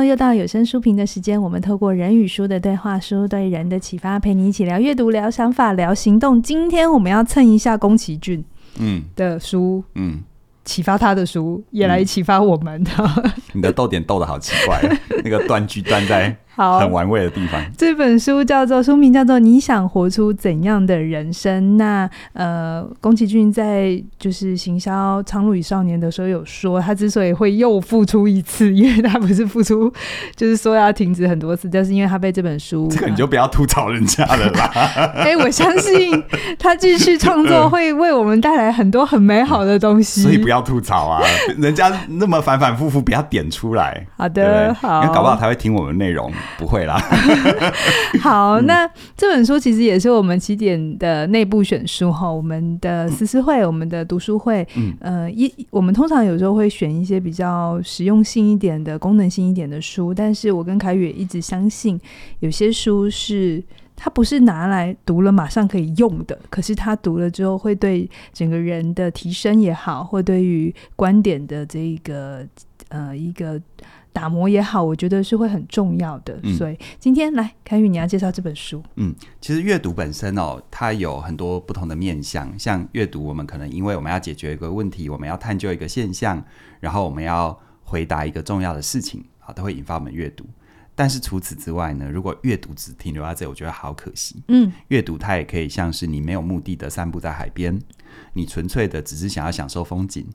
呢，又到有声书评的时间。我们透过人与书的对话，书对人的启发，陪你一起聊阅读、聊想法、聊行动。今天我们要蹭一下宫崎骏嗯的书嗯。嗯启发他的书，也来启发我们的。嗯、你的逗点逗得好奇怪，那个断句断在很玩味的地方。这本书叫做书名叫做《你想活出怎样的人生》。那呃，宫崎骏在就是行销《苍鹭与少年》的时候有说，他之所以会又复出一次，因为他不是复出，就是说要停止很多次，就是因为他被这本书。这个你就不要吐槽人家了啦。哎、欸，我相信他继续创作会为我们带来很多很美好的东西，所以不要吐槽啊，人家那么反反复复，不要点出来。好的，好，因为搞不好他会听我们内容。不会啦。好，那这本书其实也是我们起点的内部选书哈。我们的思思会，我们的读书会，嗯，呃，一我们通常有时候会选一些比较实用性一点的、功能性一点的书。但是我跟凯宇也一直相信，有些书是它不是拿来读了马上可以用的，可是它读了之后会对整个人的提升也好，或对于观点的这一个呃一个。打磨也好，我觉得是会很重要的。嗯、所以今天来，凯宇，你要介绍这本书。嗯，其实阅读本身哦，它有很多不同的面向。像阅读，我们可能因为我们要解决一个问题，我们要探究一个现象，然后我们要回答一个重要的事情，好，都会引发我们阅读。但是除此之外呢，如果阅读只停留在这，我觉得好可惜。嗯，阅读它也可以像是你没有目的的散步在海边，你纯粹的只是想要享受风景。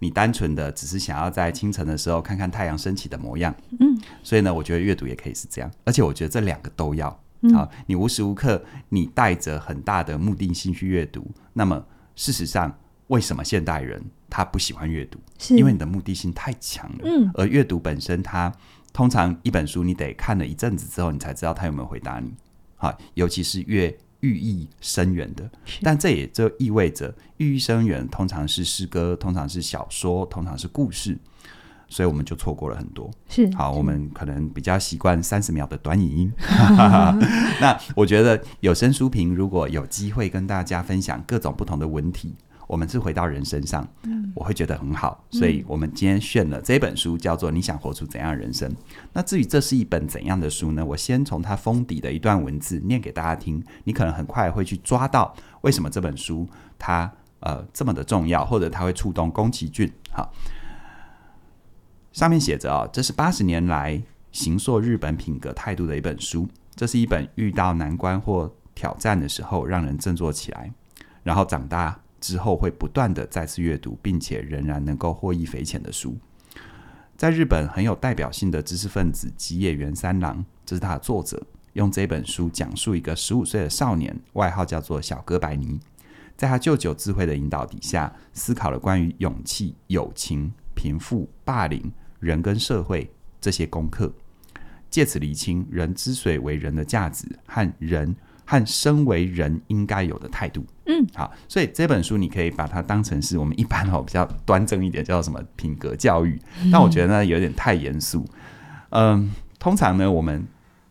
你单纯的只是想要在清晨的时候看看太阳升起的模样，嗯，所以呢，我觉得阅读也可以是这样，而且我觉得这两个都要，嗯，好，你无时无刻你带着很大的目的性去阅读，那么事实上，为什么现代人他不喜欢阅读？是。因为你的目的性太强了，嗯，而阅读本身，它通常一本书你得看了一阵子之后，你才知道他有没有回答你，好，尤其是越。寓意深远的，但这也就意味着寓意深远，通常是诗歌，通常是小说，通常是故事，所以我们就错过了很多。是好，我们可能比较习惯三十秒的短影音。那我觉得有声书评如果有机会跟大家分享各种不同的文体。我们是回到人身上，嗯，我会觉得很好，所以我们今天选了这本书，叫做《你想活出怎样的人生》。那至于这是一本怎样的书呢？我先从它封底的一段文字念给大家听，你可能很快会去抓到为什么这本书它呃这么的重要，或者它会触动宫崎骏。好，上面写着啊，这是八十年来形塑日本品格态度的一本书，这是一本遇到难关或挑战的时候让人振作起来，然后长大。之后会不断的再次阅读，并且仍然能够获益匪浅的书，在日本很有代表性的知识分子吉野源三郎，这是他的作者，用这本书讲述一个十五岁的少年，外号叫做小哥白尼，在他舅舅智慧的引导底下，思考了关于勇气、友情、贫富、霸凌、人跟社会这些功课，借此厘清人之所以为人的价值和人。和身为人应该有的态度，嗯，好，所以这本书你可以把它当成是我们一般哦比较端正一点，叫什么品格教育。但我觉得呢有点太严肃。嗯，通常呢我们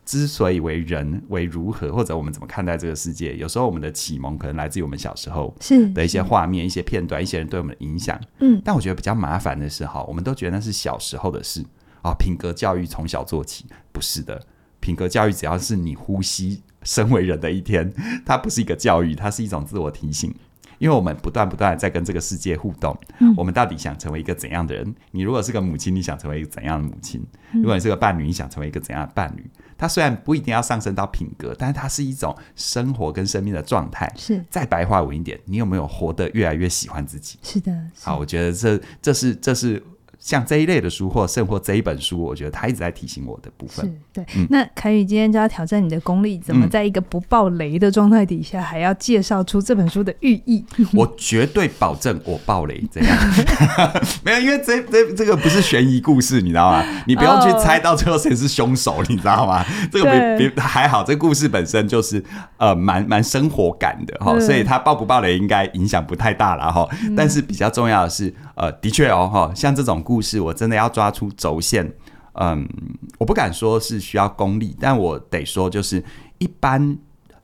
之所以为人为如何，或者我们怎么看待这个世界，有时候我们的启蒙可能来自于我们小时候是的一些画面、一些片段、一些人对我们的影响。嗯，但我觉得比较麻烦的是哈，我们都觉得那是小时候的事啊。品格教育从小做起，不是的。品格教育只要是你呼吸。身为人的一天，它不是一个教育，它是一种自我提醒。因为我们不断不断在跟这个世界互动，嗯，我们到底想成为一个怎样的人？你如果是个母亲，你想成为一个怎样的母亲？如果你是个伴侣，你想成为一个怎样的伴侣？它虽然不一定要上升到品格，但是它是一种生活跟生命的状态。是，再白话文一点，你有没有活得越来越喜欢自己？是的，是好，我觉得这这是这是。像这一类的书，或甚或这一本书，我觉得他一直在提醒我的部分。是对，嗯、那凯宇今天就要挑战你的功力，怎么在一个不爆雷的状态底下，还要介绍出这本书的寓意？我绝对保证我爆雷，这样 没有，因为这这这个不是悬疑故事，你知道吗？你不用去猜到最后谁是凶手，你知道吗？这个别别还好，这个故事本身就是呃蛮蛮生活感的哈，所以它爆不爆雷应该影响不太大了哈。但是比较重要的是。呃，的确哦，哈，像这种故事，我真的要抓出轴线。嗯，我不敢说是需要功力，但我得说，就是一般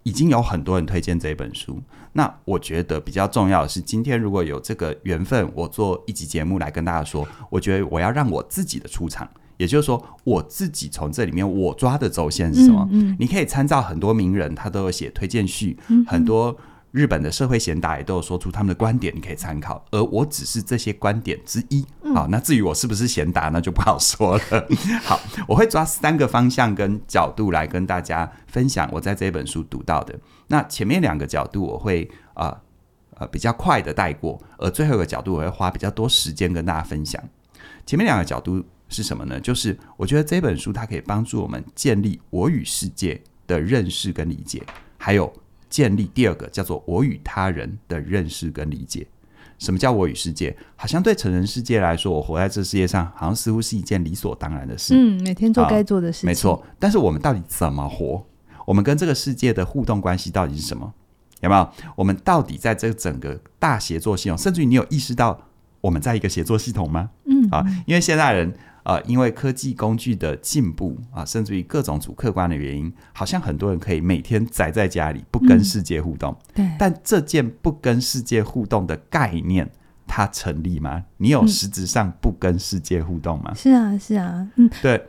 已经有很多人推荐这本书。那我觉得比较重要的是，今天如果有这个缘分，我做一集节目来跟大家说，我觉得我要让我自己的出场也就是说，我自己从这里面我抓的轴线是什么？嗯嗯、你可以参照很多名人，他都有写推荐序，嗯、很多日本的社会贤达也都有说出他们的观点，你可以参考。而我只是这些观点之一。好，那至于我是不是贤达，那就不好说了。好，我会抓三个方向跟角度来跟大家分享我在这本书读到的。那前面两个角度我会啊呃，呃比较快的带过，而最后一个角度我会花比较多时间跟大家分享。前面两个角度是什么呢？就是我觉得这本书它可以帮助我们建立我与世界的认识跟理解，还有建立第二个叫做我与他人的认识跟理解。什么叫我与世界？好像对成人世界来说，我活在这世界上，好像似乎是一件理所当然的事。嗯，每天做该做的事情。没错，但是我们到底怎么活？我们跟这个世界的互动关系到底是什么？有没有？我们到底在这整个大协作系统，甚至于你有意识到我们在一个协作系统吗？嗯，啊，因为现代人。呃，因为科技工具的进步啊，甚至于各种主客观的原因，好像很多人可以每天宅在家里，不跟世界互动。嗯、对，但这件不跟世界互动的概念，它成立吗？你有实质上不跟世界互动吗？嗯、是啊，是啊，嗯，对。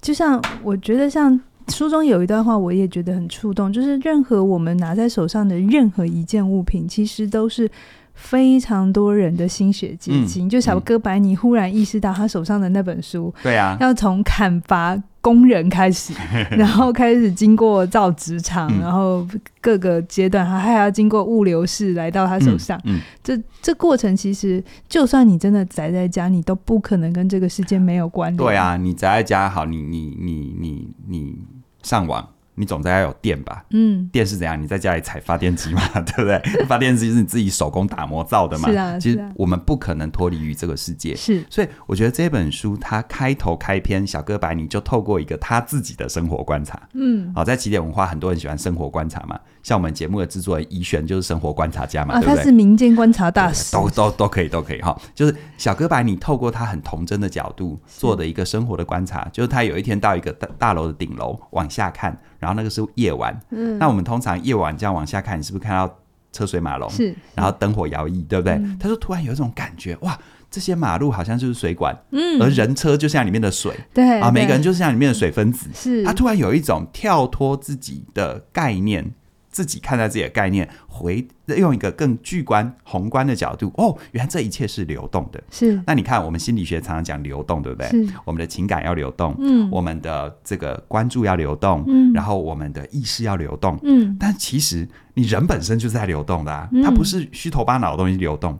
就像我觉得，像书中有一段话，我也觉得很触动，就是任何我们拿在手上的任何一件物品，其实都是。非常多人的心血结晶，嗯、就小哥白尼忽然意识到他手上的那本书，对啊，要从砍伐工人开始，然后开始经过造纸厂，嗯、然后各个阶段，他还要经过物流室来到他手上。这这过程其实，就算你真的宅在家，你都不可能跟这个世界没有关联。对啊，你宅在家好，你你你你你上网。你总得要有电吧？嗯，电是怎样？你在家里踩发电机嘛，对不对？发电机是你自己手工打磨造的嘛？是啊，其实我们不可能脱离于这个世界。是，所以我觉得这本书它开头开篇，小哥白尼就透过一个他自己的生活观察。嗯，好，在起点文化，很多人喜欢生活观察嘛。像我们节目的制作人宜萱就是生活观察家嘛，啊、对不对？他是民间观察大师，都都都可以，都可以哈。就是小哥白你透过他很童真的角度做的一个生活的观察，是就是他有一天到一个大大楼的顶楼往下看，然后那个是夜晚，嗯，那我们通常夜晚这样往下看，你是不是看到车水马龙？是，然后灯火摇曳，对不对？嗯、他说突然有一种感觉，哇，这些马路好像就是水管，嗯，而人车就像里面的水，对啊，每个人就是像里面的水分子，是。他突然有一种跳脱自己的概念。自己看待自己的概念，回用一个更巨观、宏观的角度，哦，原来这一切是流动的。是，那你看，我们心理学常常讲流动，对不对？是，我们的情感要流动，嗯，我们的这个关注要流动，嗯，然后我们的意识要流动，嗯，但其实你人本身就是在流动的啊，它不是虚头巴脑的东西流动。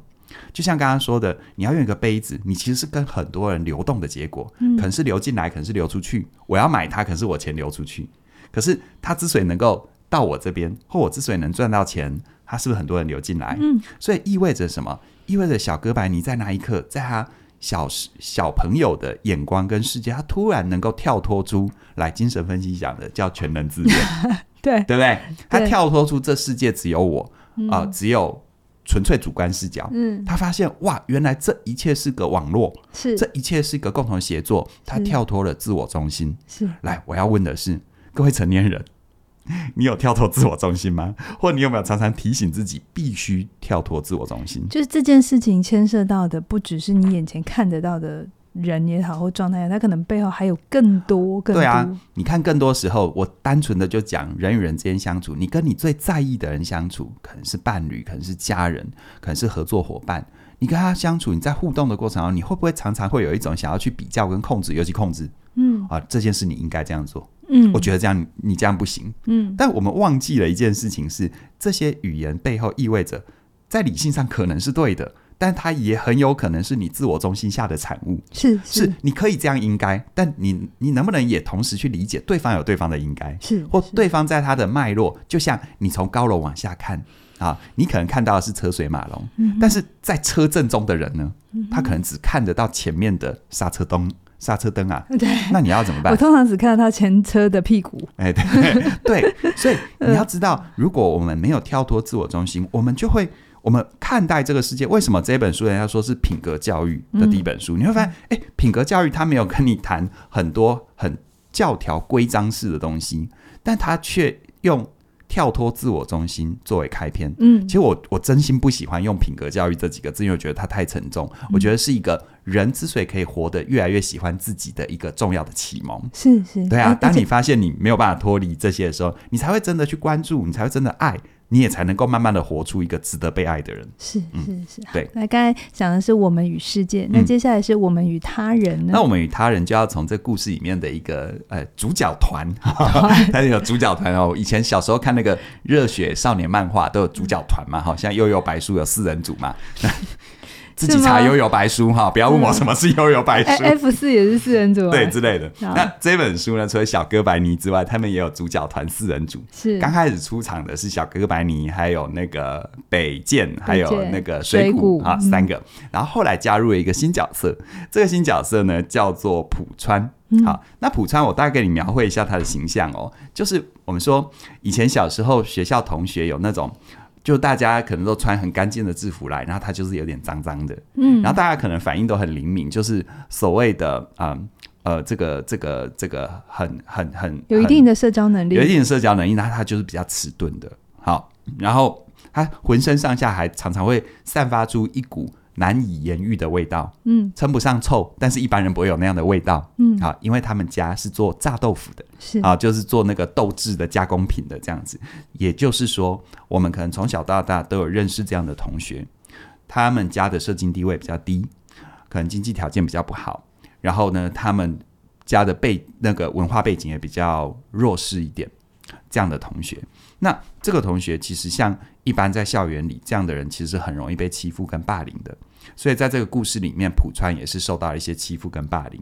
就像刚刚说的，你要用一个杯子，你其实是跟很多人流动的结果，嗯，可能是流进来，可能是流出去。我要买它，可是我钱流出去，可是它之所以能够。到我这边，或我之所以能赚到钱，他是不是很多人流进来？嗯，所以意味着什么？意味着小哥白尼在那一刻，在他小小朋友的眼光跟世界，他突然能够跳脱出来。精神分析讲的叫全能自恋，对对不对？他跳脱出这世界只有我啊、呃，只有纯粹主观视角。嗯，他发现哇，原来这一切是个网络，是这一切是一个共同协作。他跳脱了自我中心。是来，我要问的是各位成年人。你有跳脱自我中心吗？或你有没有常常提醒自己必须跳脱自我中心？就是这件事情牵涉到的不只是你眼前看得到的人也好，或状态，他可能背后还有更多、更多。对啊，你看，更多时候，我单纯的就讲人与人之间相处，你跟你最在意的人相处，可能是伴侣，可能是家人，可能是合作伙伴。你跟他相处，你在互动的过程中，你会不会常常会有一种想要去比较跟控制，尤其控制？嗯啊，这件事你应该这样做。嗯，我觉得这样你这样不行。嗯，但我们忘记了一件事情是，这些语言背后意味着，在理性上可能是对的，但它也很有可能是你自我中心下的产物。是是，是，你可以这样应该，但你你能不能也同时去理解对方有对方的应该？是，或对方在他的脉络，就像你从高楼往下看啊，你可能看到的是车水马龙，嗯、但是在车阵中的人呢，他可能只看得到前面的刹车灯。刹车灯啊，对，那你要怎么办？我通常只看到他前车的屁股。哎，对 对，所以你要知道，如果我们没有跳脱自我中心，我们就会我们看待这个世界。为什么这本书人家说是品格教育的第一本书？嗯、你会发现，哎，品格教育他没有跟你谈很多很教条规章式的东西，但他却用跳脱自我中心作为开篇。嗯，其实我我真心不喜欢用品格教育这几个字，因为我觉得它太沉重。嗯、我觉得是一个人之所以可以活得越来越喜欢自己的一个重要的启蒙。是是，对啊。当你发现你没有办法脱离这些的时候，你才会真的去关注，你才会真的爱。你也才能够慢慢的活出一个值得被爱的人。是是是，对。那刚才讲的是我们与世界，那接下来是我们与他人呢？那我们与他人就要从这故事里面的一个呃主角团，他 有主角团哦。以前小时候看那个热血少年漫画都有主角团嘛，好像悠悠白书有四人组嘛。自己查悠游白书哈，不要问我什么是悠游白书。嗯、F 四也是四人组，对之类的。那这本书呢，除了小哥白尼之外，他们也有主角团四人组。是刚开始出场的是小哥白尼，还有那个北见，还有那个水谷啊，三个。然后后来加入了一个新角色，这个新角色呢叫做浦川。好，那浦川我大概给你描绘一下他的形象哦，就是我们说以前小时候学校同学有那种。就大家可能都穿很干净的制服来，然后他就是有点脏脏的，嗯，然后大家可能反应都很灵敏，就是所谓的嗯呃，呃这个这个这个很很很有一定的社交能力，有一定的社交能力，那他就是比较迟钝的，好，然后他浑身上下还常常会散发出一股。难以言喻的味道，嗯，称不上臭，但是一般人不会有那样的味道，嗯，啊，因为他们家是做炸豆腐的，是。啊，就是做那个豆制的加工品的这样子。也就是说，我们可能从小到大都有认识这样的同学，他们家的社经地位比较低，可能经济条件比较不好，然后呢，他们家的背那个文化背景也比较弱势一点，这样的同学。那这个同学其实像一般在校园里这样的人，其实很容易被欺负跟霸凌的。所以在这个故事里面，浦川也是受到一些欺负跟霸凌。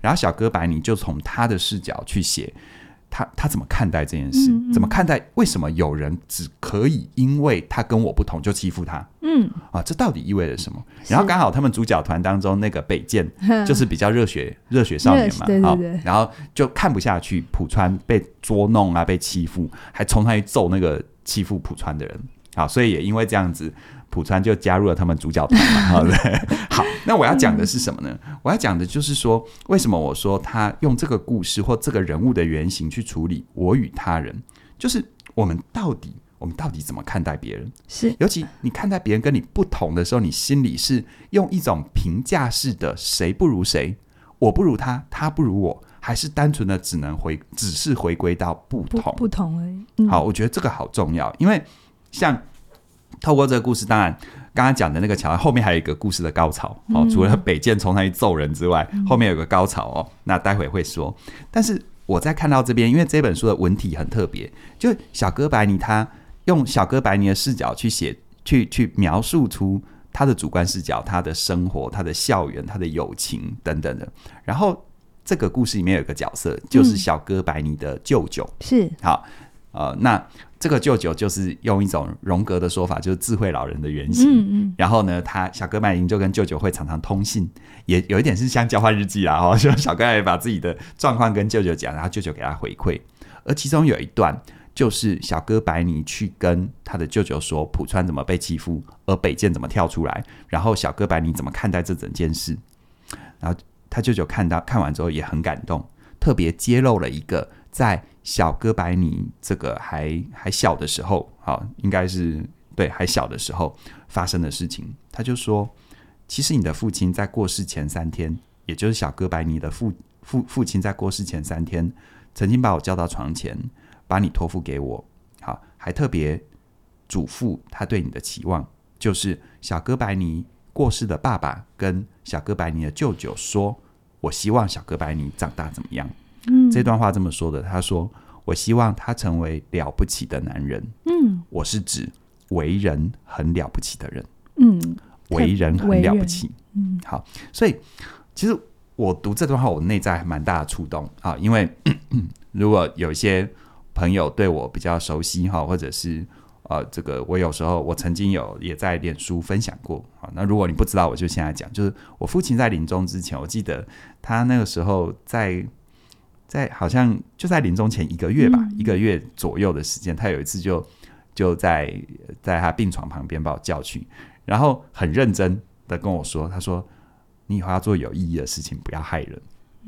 然后小哥白尼就从他的视角去写。他他怎么看待这件事？嗯嗯、怎么看待？为什么有人只可以因为他跟我不同就欺负他？嗯啊，这到底意味着什么？然后刚好他们主角团当中那个北见 就是比较热血热血少年嘛，对对对，然后就看不下去浦川被捉弄啊，被欺负，还冲上去揍那个欺负浦川的人。好，所以也因为这样子。浦川就加入了他们主角团嘛？好，那我要讲的是什么呢？我要讲的就是说，为什么我说他用这个故事或这个人物的原型去处理我与他人，就是我们到底我们到底怎么看待别人？是，尤其你看待别人跟你不同的时候，你心里是用一种评价式的，谁不如谁，我不如他，他不如我，还是单纯的只能回，只是回归到不同不，不同而已。嗯。好，我觉得这个好重要，因为像。透过这个故事，当然刚刚讲的那个桥后面还有一个故事的高潮哦。除了北见冲上去揍人之外，后面有个高潮哦。那待会会说。但是我在看到这边，因为这本书的文体很特别，就小哥白尼他用小哥白尼的视角去写，去去描述出他的主观视角，他的生活、他的校园、他的友情等等的。然后这个故事里面有一个角色，就是小哥白尼的舅舅。是好，呃，那。这个舅舅就是用一种荣格的说法，就是智慧老人的原型。嗯嗯。然后呢，他小哥白尼就跟舅舅会常常通信，也有一点是像交换日记啦。哈，就小哥也把自己的状况跟舅舅讲，然后舅舅给他回馈。而其中有一段，就是小哥白尼去跟他的舅舅说浦川怎么被欺负，而北见怎么跳出来，然后小哥白尼怎么看待这整件事。然后他舅舅看到看完之后也很感动，特别揭露了一个在。小哥白尼这个还还小的时候，好，应该是对还小的时候发生的事情。他就说，其实你的父亲在过世前三天，也就是小哥白尼的父父父亲在过世前三天，曾经把我叫到床前，把你托付给我，好，还特别嘱咐他对你的期望，就是小哥白尼过世的爸爸跟小哥白尼的舅舅说，我希望小哥白尼长大怎么样。嗯，这段话这么说的，他说：“我希望他成为了不起的男人。”嗯，我是指为人很了不起的人。嗯，为人很了不起。嗯，好，所以其实我读这段话，我内在还蛮大的触动啊，因为 如果有一些朋友对我比较熟悉哈，或者是呃，这个我有时候我曾经有也在脸书分享过啊。那如果你不知道，我就现在讲，就是我父亲在临终之前，我记得他那个时候在。在好像就在临终前一个月吧，嗯、一个月左右的时间，他有一次就就在在他病床旁边把我叫去，然后很认真的跟我说：“他说你以后要做有意义的事情，不要害人。”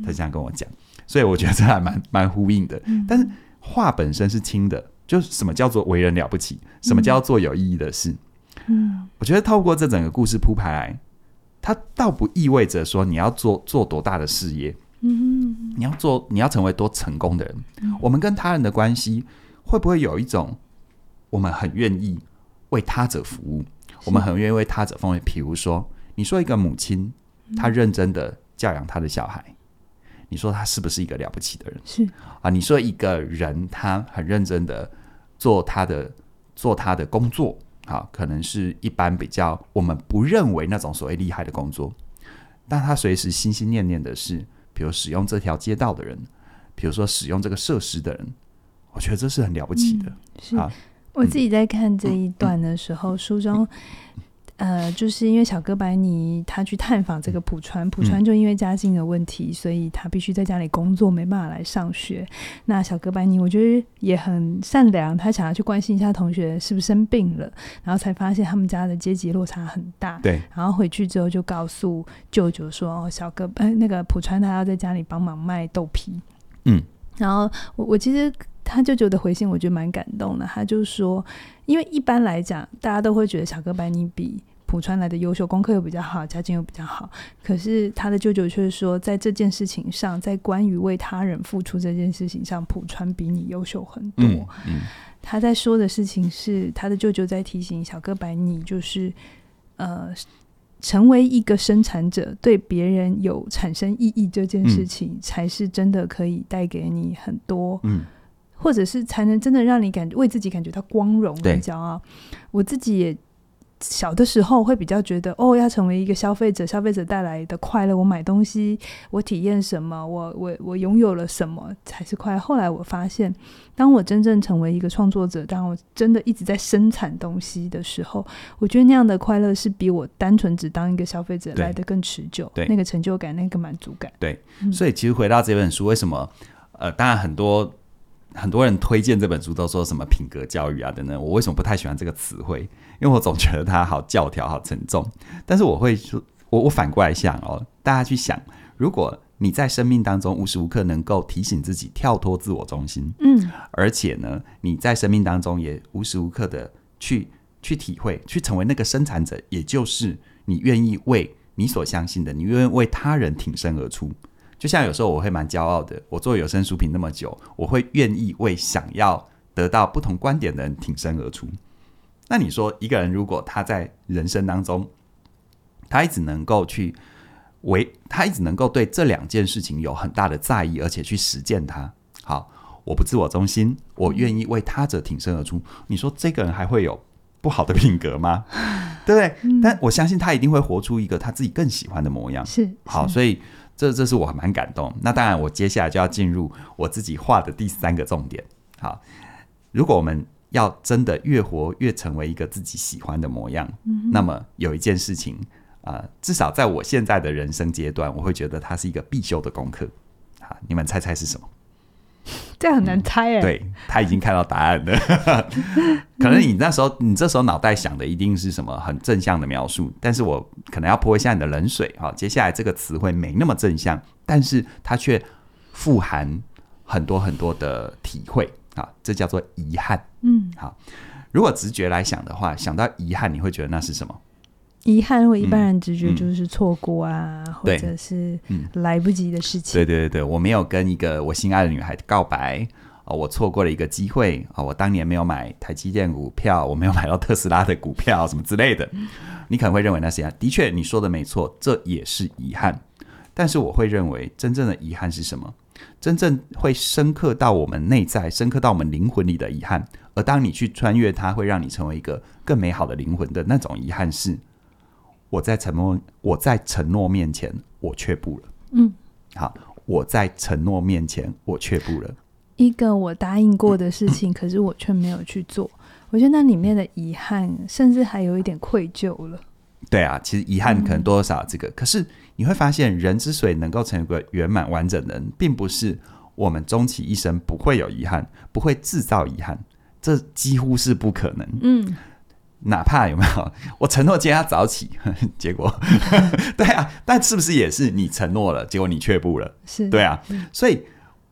他这样跟我讲，所以我觉得这还蛮蛮呼应的。但是话本身是轻的，就是什么叫做为人了不起，什么叫做有意义的事。嗯，我觉得透过这整个故事铺排来，它倒不意味着说你要做做多大的事业，嗯，你要做你要成为多成功的人。嗯，我们跟他人的关系会不会有一种，我们很愿意为他者服务，我们很愿意为他者奉献。比如说，你说一个母亲，她认真的教养她的小孩，你说他是不是一个了不起的人？是啊，你说一个人他很认真的做他的做他的工作。啊，可能是一般比较我们不认为那种所谓厉害的工作，但他随时心心念念的是，比如使用这条街道的人，比如说使用这个设施的人，我觉得这是很了不起的。嗯、是我自己在看这一段的时候，嗯、书中。呃，就是因为小哥白尼他去探访这个浦川，浦川就因为家境的问题，嗯、所以他必须在家里工作，没办法来上学。那小哥白尼我觉得也很善良，他想要去关心一下同学是不是生病了，然后才发现他们家的阶级落差很大。对，然后回去之后就告诉舅舅说：“哦，小哥，呃，那个浦川他要在家里帮忙卖豆皮。”嗯，然后我我其实。他舅舅的回信，我觉得蛮感动的。他就说，因为一般来讲，大家都会觉得小哥白尼比浦川来的优秀，功课又比较好，家境又比较好。可是他的舅舅却说，在这件事情上，在关于为他人付出这件事情上，浦川比你优秀很多。嗯嗯、他在说的事情是，他的舅舅在提醒小哥白尼，就是呃，成为一个生产者，对别人有产生意义这件事情，嗯、才是真的可以带给你很多。嗯或者是才能真的让你感为自己感觉到光荣很骄傲。我自己也小的时候会比较觉得，哦，要成为一个消费者，消费者带来的快乐，我买东西，我体验什么，我我我拥有了什么才是快乐。后来我发现，当我真正成为一个创作者，当我真的一直在生产东西的时候，我觉得那样的快乐是比我单纯只当一个消费者来的更持久。对，那个成就感，那个满足感。对，所以其实回到这本书，为什么？呃，当然很多。很多人推荐这本书都说什么品格教育啊等等，我为什么不太喜欢这个词汇？因为我总觉得它好教条、好沉重。但是我会说，我我反过来想哦，大家去想，如果你在生命当中无时无刻能够提醒自己跳脱自我中心，嗯，而且呢，你在生命当中也无时无刻的去去体会，去成为那个生产者，也就是你愿意为你所相信的，你愿意为他人挺身而出。就像有时候我会蛮骄傲的，我做有声书评那么久，我会愿意为想要得到不同观点的人挺身而出。那你说，一个人如果他在人生当中，他一直能够去为，他一直能够对这两件事情有很大的在意，而且去实践它。好，我不自我中心，我愿意为他者挺身而出。你说这个人还会有不好的品格吗？对不对？嗯、但我相信他一定会活出一个他自己更喜欢的模样。是，是好，所以。这这是我蛮感动。那当然，我接下来就要进入我自己画的第三个重点。好，如果我们要真的越活越成为一个自己喜欢的模样，嗯、那么有一件事情啊、呃，至少在我现在的人生阶段，我会觉得它是一个必修的功课。好，你们猜猜是什么？这很难猜哎。对，他已经看到答案了。可能你那时候，你这时候脑袋想的一定是什么很正向的描述，但是我可能要泼一下你的冷水哈。接下来这个词汇没那么正向，但是它却富含很多很多的体会啊，这叫做遗憾。嗯，好，如果直觉来想的话，想到遗憾，你会觉得那是什么？遗憾，我一般人直觉就是错过啊，嗯嗯、或者是来不及的事情。对对对对，我没有跟一个我心爱的女孩告白啊、哦，我错过了一个机会啊、哦，我当年没有买台积电股票，我没有买到特斯拉的股票，什么之类的。你可能会认为那是遗憾，的确你说的没错，这也是遗憾。但是我会认为，真正的遗憾是什么？真正会深刻到我们内在、深刻到我们灵魂里的遗憾，而当你去穿越它，会让你成为一个更美好的灵魂的那种遗憾是。我在承诺，我在承诺面前，我却步了。嗯，好，我在承诺面前，我却步了。一个我答应过的事情，可是我却没有去做。我觉得那里面的遗憾，甚至还有一点愧疚了。对啊，其实遗憾可能多少这个，嗯、可是你会发现，人之所以能够成为一个圆满完整的人，并不是我们终其一生不会有遗憾，不会制造遗憾，这几乎是不可能。嗯。哪怕有没有，我承诺今天要早起，结果 对啊，但是不是也是你承诺了，结果你却步了？是，对啊，所以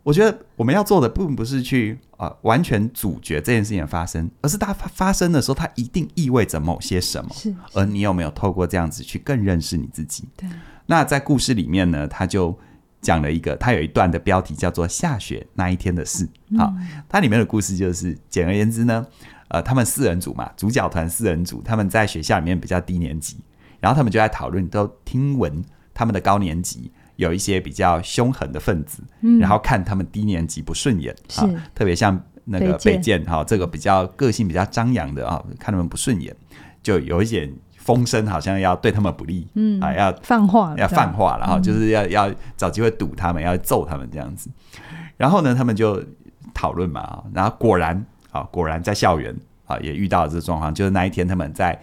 我觉得我们要做的并不是去啊、呃、完全阻绝这件事情的发生，而是它发发生的时候，它一定意味着某些什么。是，是而你有没有透过这样子去更认识你自己？对。那在故事里面呢，他就讲了一个，他有一段的标题叫做“下雪那一天的事”。好，它里面的故事就是，简而言之呢，呃，他们四人组嘛，主角团四人组，他们在学校里面比较低年级，然后他们就在讨论，都听闻他们的高年级。有一些比较凶狠的分子，嗯、然后看他们低年级不顺眼，啊，特别像那个北见哈，这个比较个性比较张扬的啊，看他们不顺眼，就有一点风声，好像要对他们不利，嗯啊，要放话，要放话了哈，就是要要找机会堵他们，要揍他们这样子。然后呢，他们就讨论嘛，然后果然啊，果然在校园啊也遇到了这个状况，就是那一天他们在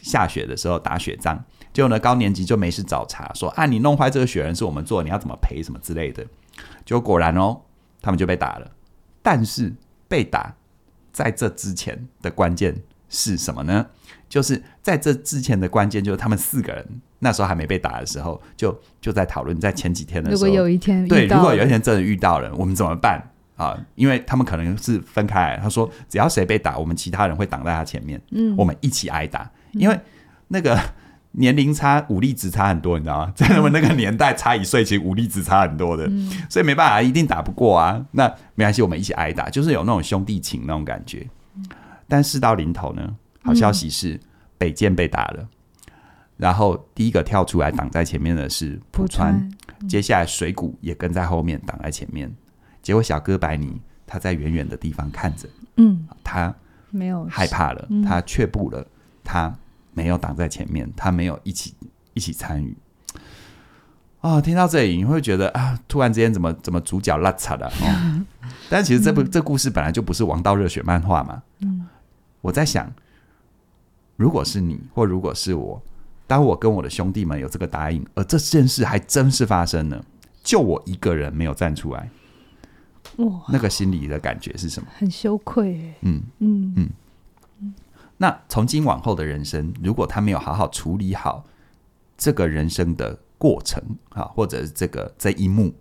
下雪的时候打雪仗。结果呢，高年级就没事找茬，说啊，你弄坏这个雪人是我们做，你要怎么赔什么之类的。结果果然哦，他们就被打了。但是被打在这之前的关键是什么呢？就是在这之前的关键就是他们四个人那时候还没被打的时候，就就在讨论，在前几天的时候，如果有一天对，如果有一天真的遇到了，我们怎么办啊？因为他们可能是分开来，他说只要谁被打，我们其他人会挡在他前面，嗯，我们一起挨打，因为那个。年龄差、武力值差很多，你知道吗？在他们那个年代，差一岁其实武力值差很多的，嗯、所以没办法，一定打不过啊。那没关系，我们一起挨打，就是有那种兄弟情那种感觉。嗯、但事到临头呢，好消息是、嗯、北见被打了，然后第一个跳出来挡在前面的是浦川，接下来水谷也跟在后面挡在前面。结果小哥白尼他在远远的地方看着，嗯，他没有害怕了，嗯、他却步了，他。没有挡在前面，他没有一起一起参与啊、哦！听到这里，你会觉得啊，突然之间怎么怎么主角拉扯了？哦、但其实这部、嗯、这故事本来就不是王道热血漫画嘛。嗯，我在想，如果是你，或如果是我，当我跟我的兄弟们有这个答应，而这件事还真是发生了，就我一个人没有站出来，哇，那个心里的感觉是什么？很羞愧。嗯嗯嗯。嗯那从今往后的人生，如果他没有好好处理好这个人生的过程啊，或者是这个这一幕，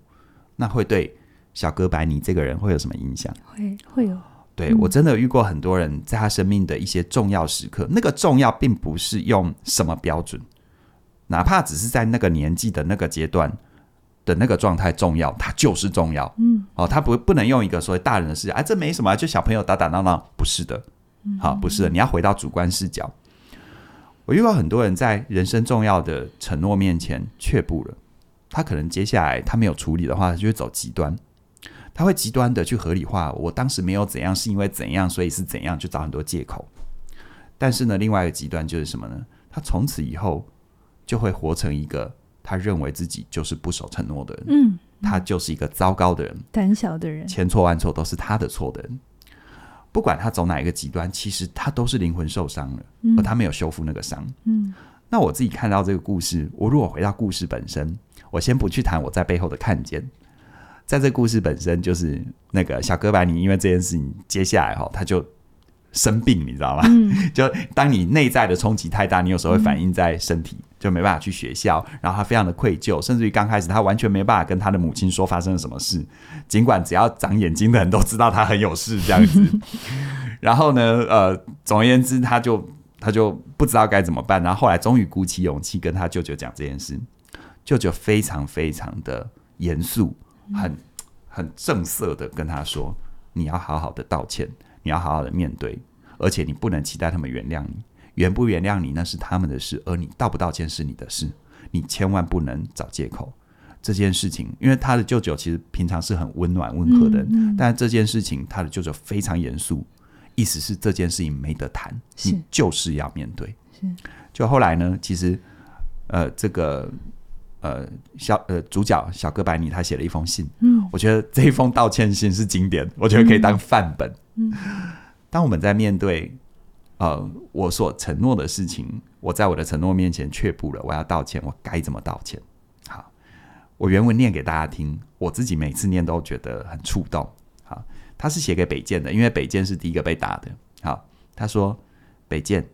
那会对小哥白尼这个人会有什么影响？会会有。对，我真的遇过很多人，在他生命的一些重要时刻，那个重要并不是用什么标准，哪怕只是在那个年纪的那个阶段的那个状态重要，它就是重要。嗯，哦，他不不能用一个所谓大人的视角，哎，这没什么，就小朋友打打闹闹，不是的。好，不是的，你要回到主观视角。我遇到很多人在人生重要的承诺面前却步了，他可能接下来他没有处理的话，他就会走极端，他会极端的去合理化，我当时没有怎样，是因为怎样，所以是怎样，就找很多借口。但是呢，另外一个极端就是什么呢？他从此以后就会活成一个他认为自己就是不守承诺的人，嗯，他就是一个糟糕的人，胆小的人，千错万错都是他的错的人。不管他走哪一个极端，其实他都是灵魂受伤了，嗯、而他没有修复那个伤。嗯，那我自己看到这个故事，我如果回到故事本身，我先不去谈我在背后的看见，在这故事本身，就是那个小哥白尼，因为这件事情，接下来哈，他就。生病，你知道吗？嗯、就当你内在的冲击太大，你有时候会反映在身体，嗯、就没办法去学校。然后他非常的愧疚，甚至于刚开始他完全没办法跟他的母亲说发生了什么事。尽管只要长眼睛的人都知道他很有事这样子。然后呢，呃，总而言之，他就他就不知道该怎么办。然后后来终于鼓起勇气跟他舅舅讲这件事。舅舅非常非常的严肃，很很正色的跟他说：“你要好好的道歉。”你要好好的面对，而且你不能期待他们原谅你，原不原谅你那是他们的事，而你道不道歉是你的事，你千万不能找借口。这件事情，因为他的舅舅其实平常是很温暖温和的人，嗯嗯、但这件事情他的舅舅非常严肃，意思是这件事情没得谈，你就是要面对。是，就后来呢，其实呃，这个呃小呃主角小哥白尼他写了一封信，嗯，我觉得这一封道歉信是经典，我觉得可以当范本。嗯当我们在面对呃我所承诺的事情，我在我的承诺面前却步了，我要道歉，我该怎么道歉？好，我原文念给大家听，我自己每次念都觉得很触动。好，他是写给北建的，因为北建是第一个被打的。好，他说：“北建，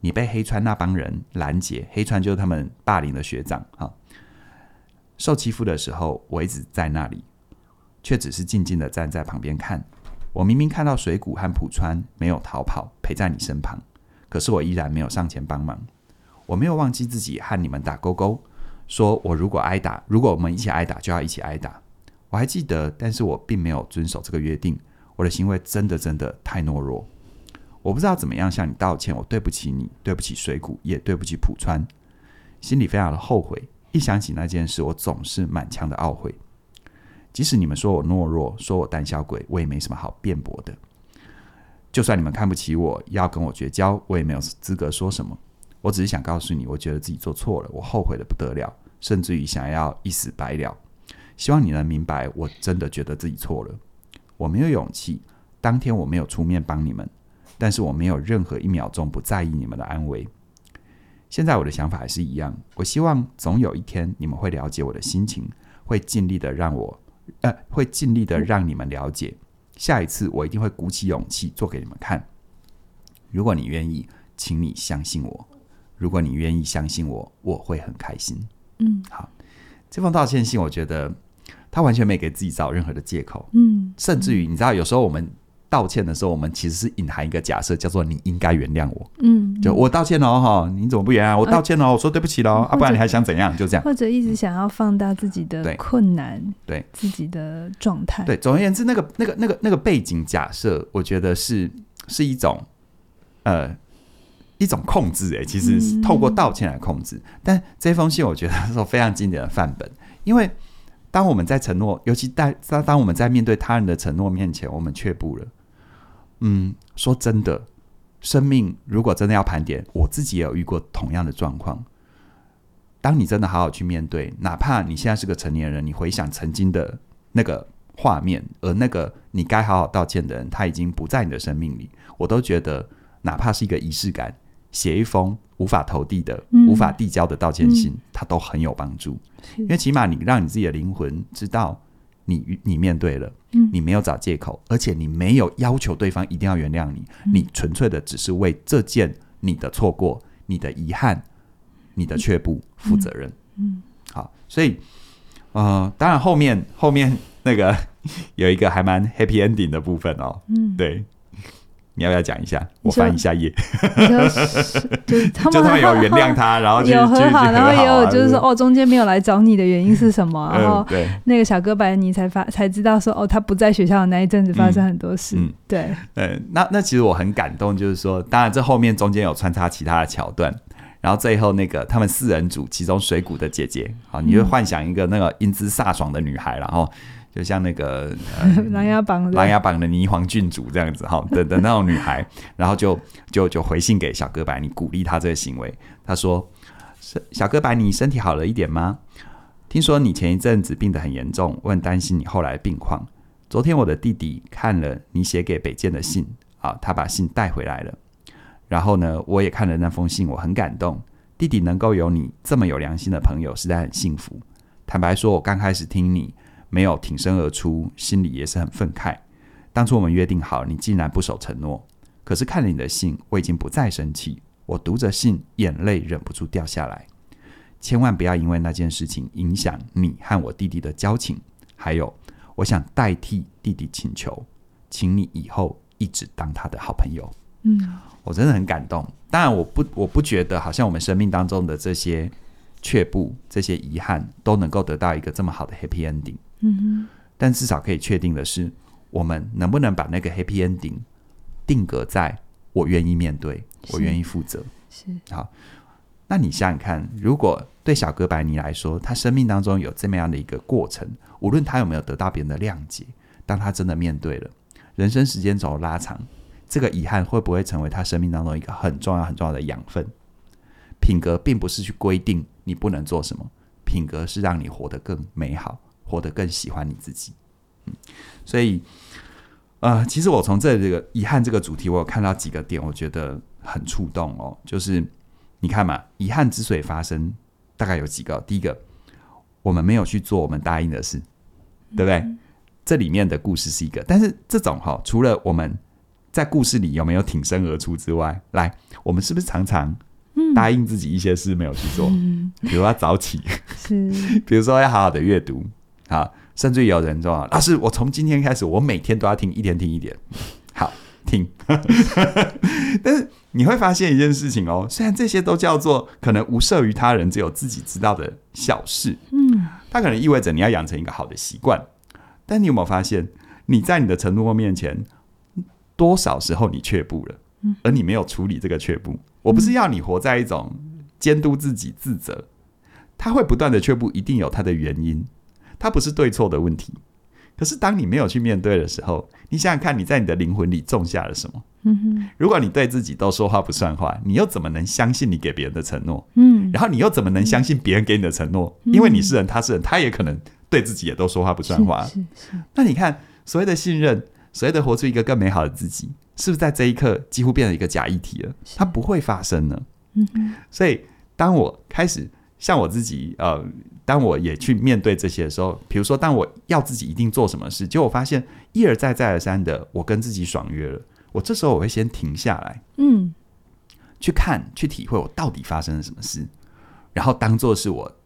你被黑川那帮人拦截，黑川就是他们霸凌的学长。好，受欺负的时候，我一直在那里。”却只是静静地站在旁边看。我明明看到水谷和浦川没有逃跑，陪在你身旁，可是我依然没有上前帮忙。我没有忘记自己和你们打勾勾，说我如果挨打，如果我们一起挨打，就要一起挨打。我还记得，但是我并没有遵守这个约定。我的行为真的真的太懦弱。我不知道怎么样向你道歉。我对不起你，对不起水谷，也对不起浦川，心里非常的后悔。一想起那件事，我总是满腔的懊悔。即使你们说我懦弱，说我胆小鬼，我也没什么好辩驳的。就算你们看不起我，要跟我绝交，我也没有资格说什么。我只是想告诉你，我觉得自己做错了，我后悔得不得了，甚至于想要一死百了。希望你能明白，我真的觉得自己错了。我没有勇气，当天我没有出面帮你们，但是我没有任何一秒钟不在意你们的安危。现在我的想法还是一样，我希望总有一天你们会了解我的心情，会尽力的让我。呃，会尽力的让你们了解。下一次我一定会鼓起勇气做给你们看。如果你愿意，请你相信我。如果你愿意相信我，我会很开心。嗯，好。这封道歉信，我觉得他完全没给自己找任何的借口。嗯，甚至于你知道，有时候我们。道歉的时候，我们其实是隐含一个假设，叫做你应该原谅我。嗯，就我道歉了哈，你怎么不原谅我？道歉了，我说对不起了啊，不然你还想怎样？就这样，或者一直想要放大自己的困难，对自己的状态。对，总而言之，那个、那个、那个、那个背景假设，我觉得是是一种呃一种控制。哎，其实是透过道歉来控制。但这封信，我觉得是非常经典的范本，因为当我们在承诺，尤其在当当我们在面对他人的承诺面前，我们却步了。嗯，说真的，生命如果真的要盘点，我自己也有遇过同样的状况。当你真的好好去面对，哪怕你现在是个成年人，你回想曾经的那个画面，而那个你该好好道歉的人，他已经不在你的生命里，我都觉得，哪怕是一个仪式感，写一封无法投递的、嗯、无法递交的道歉信，嗯、它都很有帮助。因为起码你让你自己的灵魂知道。你你面对了，你没有找借口，嗯，而且你没有要求对方一定要原谅你，嗯，你纯粹的只是为这件你的错过、你的遗憾、你的却步负责任。嗯，好，所以，呃，当然后面后面那个 有一个还蛮 happy ending 的部分哦，嗯，对。你要不要讲一下？我翻一下页，就是 他们，有原谅他，然后有和好，然后也有就是说，哦，中间没有来找你的原因是什么？然后对那个小哥白尼才发才知道说，哦，他不在学校的那一阵子发生很多事。嗯，对，呃，那那其实我很感动，就是说，当然这后面中间有穿插其他的桥段，然后最后那个他们四人组，其中水谷的姐姐，好，你就幻想一个那个英姿飒爽的女孩，然后。就像那个《琅琊榜》《琅琊榜》的霓凰郡主这样子哈的的那种女孩，然后就就就回信给小哥白尼，鼓励他这个行为。他说：“小哥白尼，你身体好了一点吗？听说你前一阵子病得很严重，我很担心你后来的病况。昨天我的弟弟看了你写给北建的信，啊，他把信带回来了。然后呢，我也看了那封信，我很感动。弟弟能够有你这么有良心的朋友，实在很幸福。坦白说，我刚开始听你。”没有挺身而出，心里也是很愤慨。当初我们约定好，你竟然不守承诺。可是看了你的信，我已经不再生气。我读着信，眼泪忍不住掉下来。千万不要因为那件事情影响你和我弟弟的交情。还有，我想代替弟弟请求，请你以后一直当他的好朋友。嗯，我真的很感动。当然，我不，我不觉得好像我们生命当中的这些却步、这些遗憾，都能够得到一个这么好的 happy ending。嗯哼，但至少可以确定的是，我们能不能把那个 happy ending 定格在我愿意面对，我愿意负责。是好，那你想想看，如果对小哥白尼来说，他生命当中有这么样的一个过程，无论他有没有得到别人的谅解，当他真的面对了，人生时间轴拉长，这个遗憾会不会成为他生命当中一个很重要、很重要的养分？品格并不是去规定你不能做什么，品格是让你活得更美好。活得更喜欢你自己，嗯，所以，呃，其实我从这这个遗憾这个主题，我有看到几个点，我觉得很触动哦。就是你看嘛，遗憾之所以发生，大概有几个。第一个，我们没有去做我们答应的事，对不对？嗯。这里面的故事是一个，但是这种哈，除了我们在故事里有没有挺身而出之外，来，我们是不是常常答应自己一些事没有去做？嗯，比如要早起，比如说要好好的阅读。好，甚至有人说：“老师，我从今天开始，我每天都要听，一天听一点。”好听，但是你会发现一件事情哦，虽然这些都叫做可能无涉于他人，只有自己知道的小事，嗯，它可能意味着你要养成一个好的习惯。但你有没有发现，你在你的承诺面前，多少时候你却步了，而你没有处理这个却步？我不是要你活在一种监督自己、自责，他会不断的却步，一定有他的原因。它不是对错的问题，可是当你没有去面对的时候，你想想看，你在你的灵魂里种下了什么？嗯哼。如果你对自己都说话不算话，你又怎么能相信你给别人的承诺？嗯。然后你又怎么能相信别人给你的承诺？因为你是人，他是人，他也可能对自己也都说话不算话。是是。那你看，所谓的信任，所谓的活出一个更美好的自己，是不是在这一刻几乎变成一个假议题了？它不会发生呢。嗯哼。所以，当我开始像我自己，呃。当我也去面对这些的时候，比如说，当我要自己一定做什么事，结果我发现一而再再而三的，我跟自己爽约了。我这时候我会先停下来，嗯，去看、去体会我到底发生了什么事，然后当做是我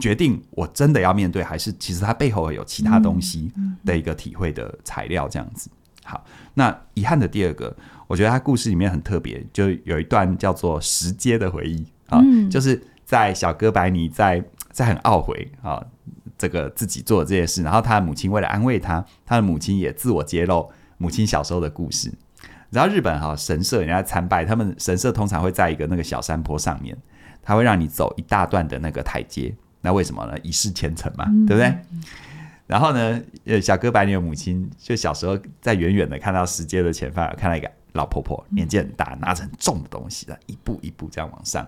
决定我真的要面对，还是其实它背后有其他东西的一个体会的材料，这样子。好，那遗憾的第二个，我觉得他故事里面很特别，就有一段叫做石阶的回忆啊，就是在小哥白尼在。在很懊悔啊，这个自己做的这些事，然后他的母亲为了安慰他，他的母亲也自我揭露母亲小时候的故事。然后日本哈神社人家参拜，他们神社通常会在一个那个小山坡上面，他会让你走一大段的那个台阶。那为什么呢？以示虔诚嘛，对不对？然后呢，呃，小哥白尼的母亲就小时候在远远的看到石阶的前方，看到一个老婆婆，年纪很大，拿着很重的东西的，一步一步这样往上。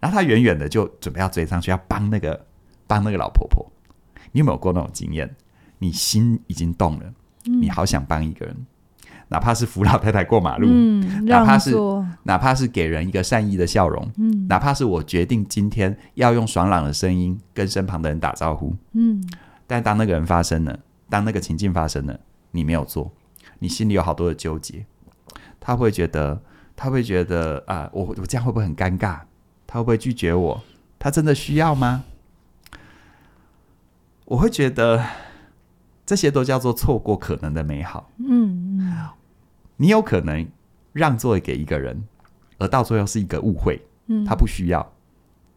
然后他远远的就准备要追上去，要帮那个帮那个老婆婆。你有没有过那种经验？你心已经动了，嗯、你好想帮一个人，哪怕是扶老太太过马路，嗯、哪怕是哪怕是给人一个善意的笑容，嗯、哪怕是我决定今天要用爽朗的声音跟身旁的人打招呼，嗯、但当那个人发生了，当那个情境发生了，你没有做，你心里有好多的纠结。他会觉得，他会觉得啊，我我这样会不会很尴尬？他会不会拒绝我？他真的需要吗？我会觉得这些都叫做错过可能的美好。嗯嗯，你有可能让座给一个人，而到最后是一个误会。嗯，他不需要，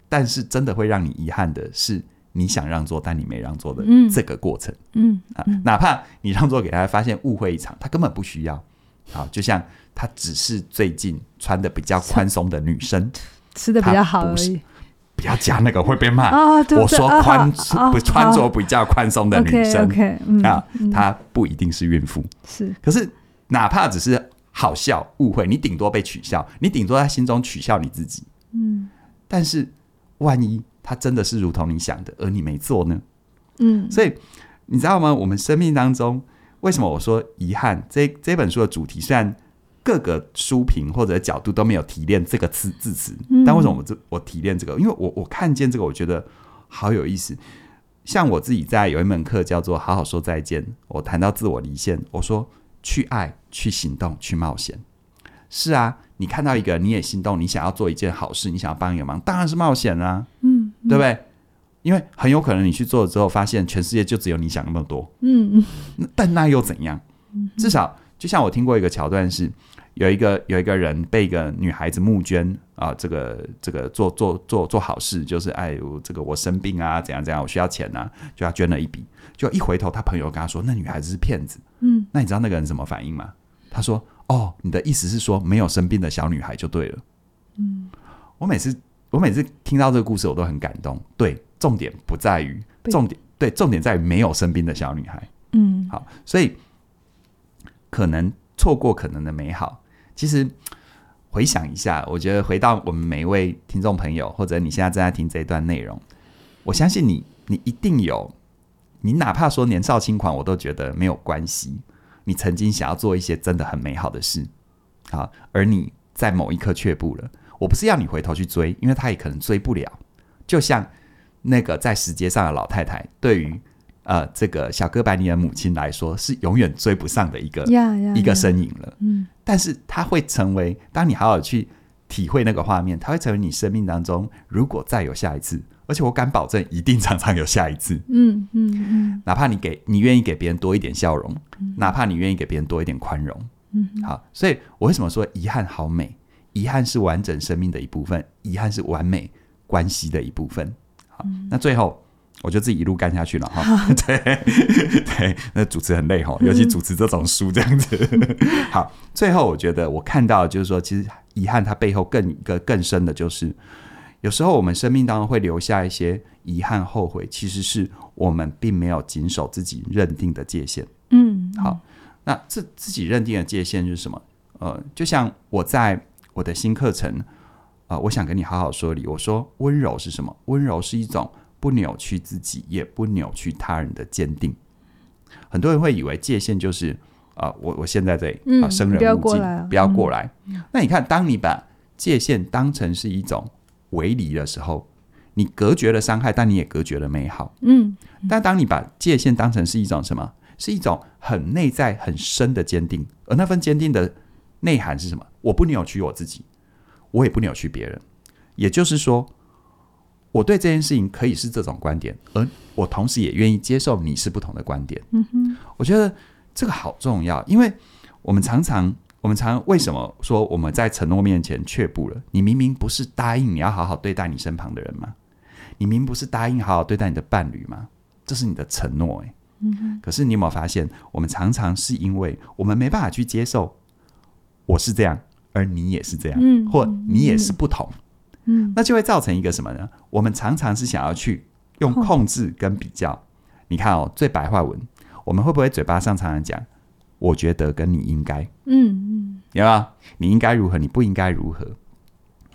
但是真的会让你遗憾的是，你想让座，但你没让座的这个过程。嗯啊，哪怕你让座给他，发现误会一场，他根本不需要。好，就像他只是最近穿的比较宽松的女生。吃的比较好而已，不要加那个会被骂。我说宽不穿着比较宽松的女生啊，她不一定是孕妇。是，可是哪怕只是好笑误会，你顶多被取笑，你顶多在心中取笑你自己。嗯，但是万一她真的是如同你想的，而你没做呢？嗯，所以你知道吗？我们生命当中为什么我说遗憾？这这本书的主题虽然。各个书评或者角度都没有提炼这个词字词，但为什么我这我提炼这个？因为我我看见这个，我觉得好有意思。像我自己在有一门课叫做《好好说再见》，我谈到自我离线，我说去爱、去行动、去冒险。是啊，你看到一个你也心动，你想要做一件好事，你想要帮一个忙，当然是冒险啊，嗯，嗯对不对？因为很有可能你去做了之后，发现全世界就只有你想那么多，嗯嗯，但那又怎样？至少就像我听过一个桥段是。有一个有一个人被一个女孩子募捐啊，这个这个做做做做好事，就是哎，我这个我生病啊，怎样怎样，我需要钱啊，就要捐了一笔。就一回头，他朋友跟他说，那女孩子是骗子。嗯，那你知道那个人什么反应吗？他说：哦，你的意思是说没有生病的小女孩就对了。嗯，我每次我每次听到这个故事，我都很感动。对，重点不在于重点，对，重点在于没有生病的小女孩。嗯，好，所以可能错过可能的美好。其实回想一下，我觉得回到我们每一位听众朋友，或者你现在正在听这一段内容，我相信你，你一定有，你哪怕说年少轻狂，我都觉得没有关系。你曾经想要做一些真的很美好的事，啊，而你在某一刻却步了。我不是要你回头去追，因为他也可能追不了。就像那个在石阶上的老太太，对于呃这个小哥白尼的母亲来说，是永远追不上的一个 yeah, yeah, yeah. 一个身影了。嗯。但是它会成为，当你好好去体会那个画面，它会成为你生命当中，如果再有下一次，而且我敢保证，一定常常有下一次。嗯嗯嗯，哪怕你给你愿意给别人多一点笑容，嗯、哪怕你愿意给别人多一点宽容，嗯，好，所以我为什么说遗憾好美？遗憾是完整生命的一部分，遗憾是完美关系的一部分。好，嗯、那最后。我就自己一路干下去了哈，对对，那主持很累哈，尤其主持这种书这样子。嗯、好，最后我觉得我看到就是说，其实遗憾它背后更一个更深的就是，有时候我们生命当中会留下一些遗憾、后悔，其实是我们并没有谨守自己认定的界限。嗯，好，那这自己认定的界限是什么？呃，就像我在我的新课程啊、呃，我想跟你好好说理。我说温柔是什么？温柔是一种。不扭曲自己，也不扭曲他人的坚定。很多人会以为界限就是啊、呃，我我现在在啊，生人勿近，不要过来。那你看，当你把界限当成是一种围篱的时候，你隔绝了伤害，但你也隔绝了美好。嗯，但当你把界限当成是一种什么？是一种很内在、很深的坚定，而那份坚定的内涵是什么？我不扭曲我自己，我也不扭曲别人。也就是说。我对这件事情可以是这种观点，而我同时也愿意接受你是不同的观点。嗯哼，我觉得这个好重要，因为我们常常，我们常常为什么说我们在承诺面前却步了？你明明不是答应你要好好对待你身旁的人吗？你明明不是答应好好对待你的伴侣吗？这是你的承诺，诶。嗯哼。可是你有没有发现，我们常常是因为我们没办法去接受我是这样，而你也是这样，嗯，或你也是不同。嗯，那就会造成一个什么呢？我们常常是想要去用控制跟比较。哦、你看哦，最白话文，我们会不会嘴巴上常常讲？我觉得跟你应该，嗯嗯，有没有？你应该如何？你不应该如何？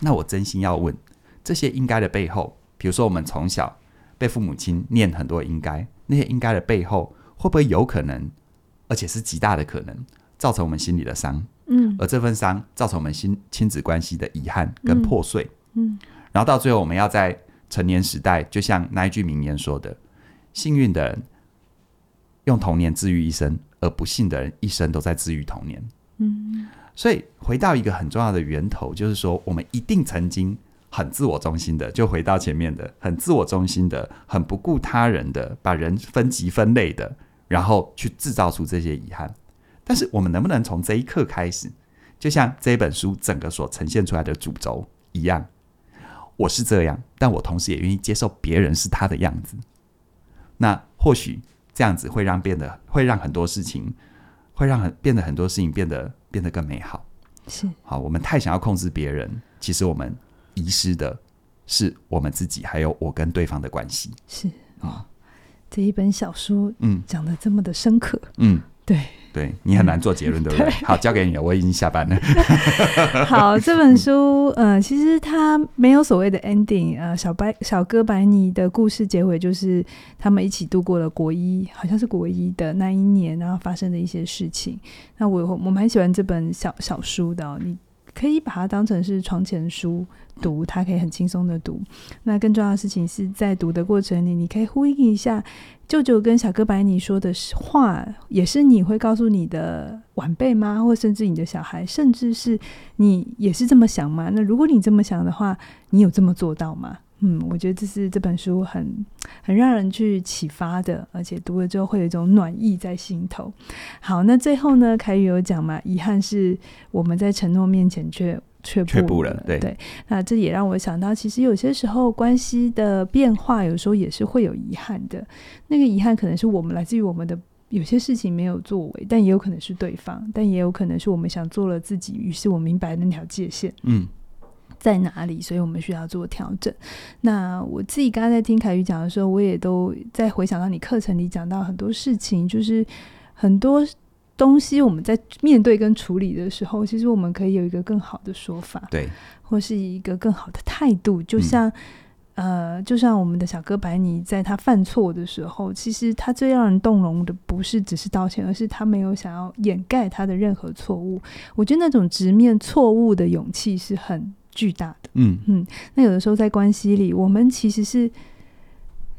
那我真心要问，这些应该的背后，比如说我们从小被父母亲念很多应该，那些应该的背后，会不会有可能，而且是极大的可能，造成我们心里的伤？嗯，而这份伤造成我们亲亲子关系的遗憾跟破碎。嗯嗯，然后到最后，我们要在成年时代，就像那一句名言说的：“幸运的人用童年治愈一生，而不幸的人一生都在治愈童年。”嗯，所以回到一个很重要的源头，就是说，我们一定曾经很自我中心的，就回到前面的，很自我中心的，很不顾他人的，把人分级分类的，然后去制造出这些遗憾。但是，我们能不能从这一刻开始，就像这本书整个所呈现出来的主轴一样？我是这样，但我同时也愿意接受别人是他的样子。那或许这样子会让变得，会让很多事情，会让很变得很多事情变得变得更美好。是好，我们太想要控制别人，其实我们遗失的是我们自己，还有我跟对方的关系。是啊、哦，这一本小说，嗯，讲的这么的深刻，嗯，对。对你很难做结论，对不对？对，好，交给你了，我已经下班了。好，这本书，呃，其实它没有所谓的 ending，呃，小白小哥白尼的故事结尾就是他们一起度过了国一，好像是国一的那一年，然后发生的一些事情。那我我蛮喜欢这本小小书的哦，你可以把它当成是床前书。读，它可以很轻松的读。那更重要的事情是在读的过程里，你可以呼应一下舅舅跟小哥白尼说的话，也是你会告诉你的晚辈吗？或甚至你的小孩，甚至是你也是这么想吗？那如果你这么想的话，你有这么做到吗？嗯，我觉得这是这本书很很让人去启发的，而且读了之后会有一种暖意在心头。好，那最后呢，凯宇有讲嘛，遗憾是我们在承诺面前却。却步，步了，对对，那这也让我想到，其实有些时候关系的变化，有时候也是会有遗憾的。那个遗憾可能是我们来自于我们的有些事情没有作为，但也有可能是对方，但也有可能是我们想做了自己，于是我明白那条界限嗯在哪里，所以我们需要做调整。那我自己刚刚在听凯宇讲的时候，我也都在回想到你课程里讲到很多事情，就是很多。东西我们在面对跟处理的时候，其实我们可以有一个更好的说法，对，或是一个更好的态度。就像，呃，就像我们的小哥白尼，在他犯错的时候，其实他最让人动容的不是只是道歉，而是他没有想要掩盖他的任何错误。我觉得那种直面错误的勇气是很巨大的。嗯嗯，那有的时候在关系里，我们其实是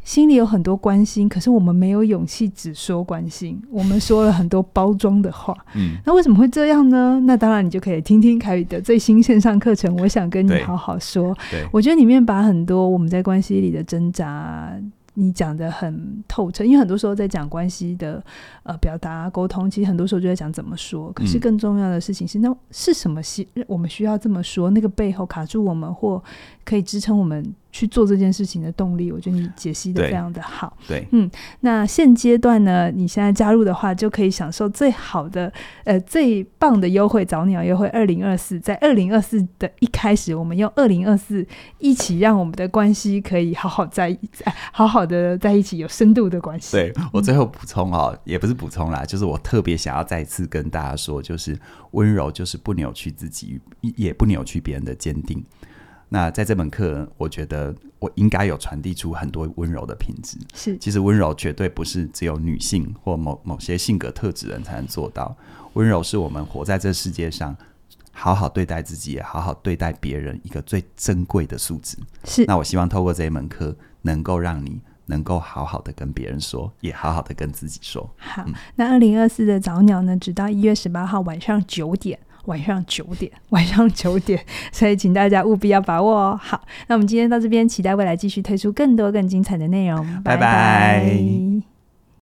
心里有很多关心，可是我们没有勇气只说关心，我们说了很多包装的话。嗯，那为什么会这样呢？那当然，你就可以听听凯宇的最新线上课程。我想跟你好好说。我觉得里面把很多我们在关系里的挣扎。你讲的很透彻，因为很多时候在讲关系的呃表达沟通，其实很多时候就在讲怎么说。可是更重要的事情是，那是什么需我们需要这么说？那个背后卡住我们或可以支撑我们去做这件事情的动力，我觉得你解析的非常的好。对，嗯，那现阶段呢，你现在加入的话，就可以享受最好的呃最棒的优惠，早鸟优惠二零二四，在二零二四的一开始，我们用二零二四一起让我们的关系可以好好在一起，好好的在一起，有深度的关系。对，我最后补充哦，也不是补充啦，就是我特别想要再次跟大家说，就是温柔就是不扭曲自己，也不扭曲别人的坚定。那在这门课，我觉得我应该有传递出很多温柔的品质。是，其实温柔绝对不是只有女性或某某些性格特质人才能做到。温柔是我们活在这世界上，好好对待自己，也好好对待别人一个最珍贵的素质。是。那我希望透过这一门课，能够让你能够好好的跟别人说，也好好的跟自己说。好，嗯、那二零二四的早鸟呢，直到一月十八号晚上九点。晚上九点，晚上九点，所以请大家务必要把握哦。好，那我们今天到这边，期待未来继续推出更多更精彩的内容。拜拜。拜拜。